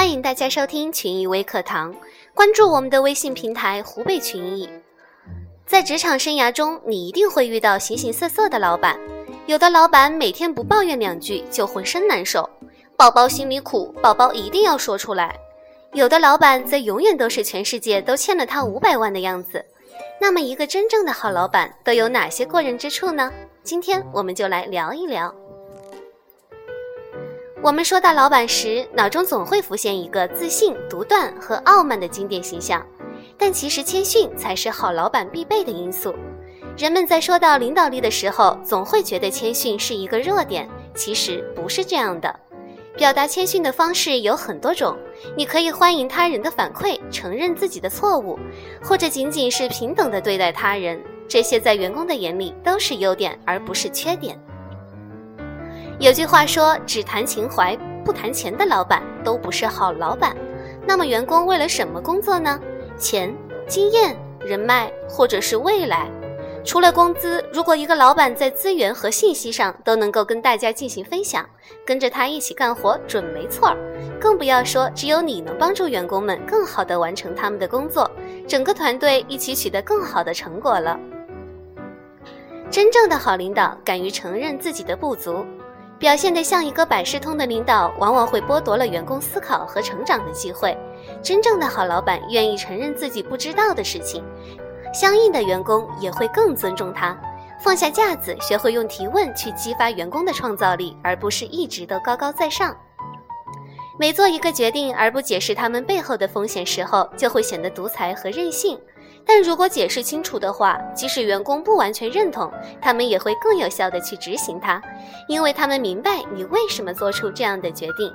欢迎大家收听群益微课堂，关注我们的微信平台“湖北群益”。在职场生涯中，你一定会遇到形形色色的老板。有的老板每天不抱怨两句就浑身难受，宝宝心里苦，宝宝一定要说出来。有的老板则永远都是全世界都欠了他五百万的样子。那么，一个真正的好老板都有哪些过人之处呢？今天我们就来聊一聊。我们说到老板时，脑中总会浮现一个自信、独断和傲慢的经典形象，但其实谦逊才是好老板必备的因素。人们在说到领导力的时候，总会觉得谦逊是一个弱点，其实不是这样的。表达谦逊的方式有很多种，你可以欢迎他人的反馈，承认自己的错误，或者仅仅是平等的对待他人，这些在员工的眼里都是优点，而不是缺点。有句话说：“只谈情怀不谈钱的老板都不是好老板。”那么，员工为了什么工作呢？钱、经验、人脉，或者是未来？除了工资，如果一个老板在资源和信息上都能够跟大家进行分享，跟着他一起干活准没错儿。更不要说只有你能帮助员工们更好地完成他们的工作，整个团队一起取得更好的成果了。真正的好领导敢于承认自己的不足。表现得像一个百事通的领导，往往会剥夺了员工思考和成长的机会。真正的好老板愿意承认自己不知道的事情，相应的员工也会更尊重他，放下架子，学会用提问去激发员工的创造力，而不是一直都高高在上。每做一个决定而不解释他们背后的风险时候，就会显得独裁和任性。但如果解释清楚的话，即使员工不完全认同，他们也会更有效的去执行它，因为他们明白你为什么做出这样的决定。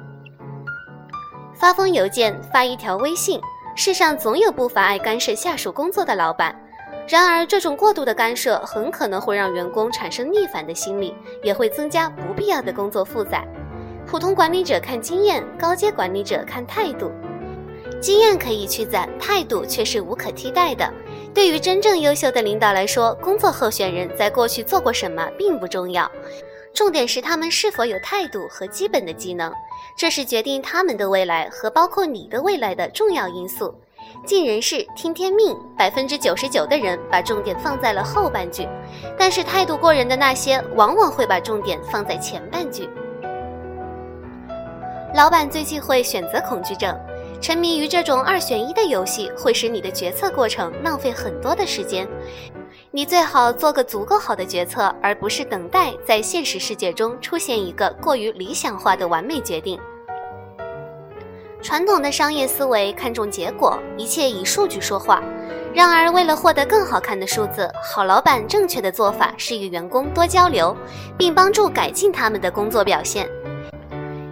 发封邮件，发一条微信，世上总有不乏爱干涉下属工作的老板。然而，这种过度的干涉很可能会让员工产生逆反的心理，也会增加不必要的工作负载。普通管理者看经验，高阶管理者看态度。经验可以去攒，态度却是无可替代的。对于真正优秀的领导来说，工作候选人在过去做过什么并不重要，重点是他们是否有态度和基本的技能，这是决定他们的未来和包括你的未来的重要因素。尽人事，听天命，百分之九十九的人把重点放在了后半句，但是态度过人的那些，往往会把重点放在前半句。老板最忌讳选择恐惧症。沉迷于这种二选一的游戏，会使你的决策过程浪费很多的时间。你最好做个足够好的决策，而不是等待在现实世界中出现一个过于理想化的完美决定。传统的商业思维看重结果，一切以数据说话。然而，为了获得更好看的数字，好老板正确的做法是与员工多交流，并帮助改进他们的工作表现。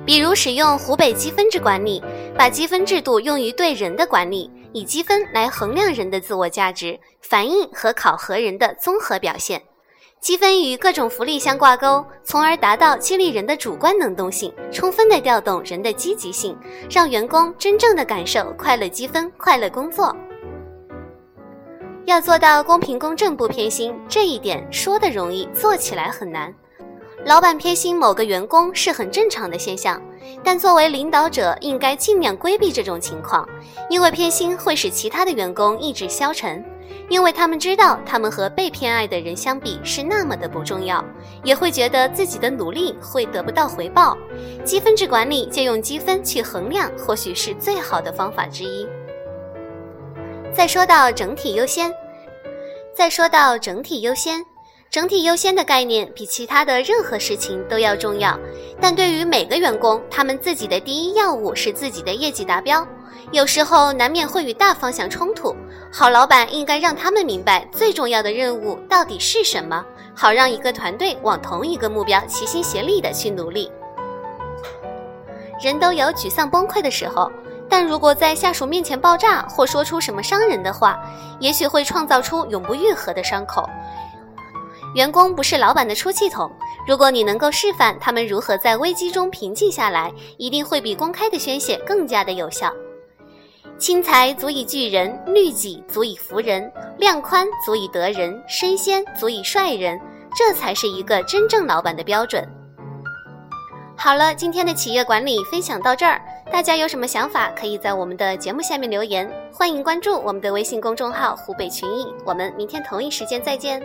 比如使用湖北积分制管理，把积分制度用于对人的管理，以积分来衡量人的自我价值、反映和考核人的综合表现。积分与各种福利相挂钩，从而达到激励人的主观能动性，充分的调动人的积极性，让员工真正的感受快乐积分、快乐工作。要做到公平公正不偏心，这一点说的容易，做起来很难。老板偏心某个员工是很正常的现象，但作为领导者应该尽量规避这种情况，因为偏心会使其他的员工意志消沉，因为他们知道他们和被偏爱的人相比是那么的不重要，也会觉得自己的努力会得不到回报。积分制管理借用积分去衡量，或许是最好的方法之一。再说到整体优先，再说到整体优先。整体优先的概念比其他的任何事情都要重要，但对于每个员工，他们自己的第一要务是自己的业绩达标。有时候难免会与大方向冲突，好老板应该让他们明白最重要的任务到底是什么，好让一个团队往同一个目标齐心协力的去努力。人都有沮丧崩溃的时候，但如果在下属面前爆炸或说出什么伤人的话，也许会创造出永不愈合的伤口。员工不是老板的出气筒，如果你能够示范他们如何在危机中平静下来，一定会比公开的宣泄更加的有效。轻财足以聚人，律己足以服人，量宽足以得人，身先足以率人，这才是一个真正老板的标准。好了，今天的企业管理分享到这儿，大家有什么想法，可以在我们的节目下面留言，欢迎关注我们的微信公众号“湖北群艺”，我们明天同一时间再见。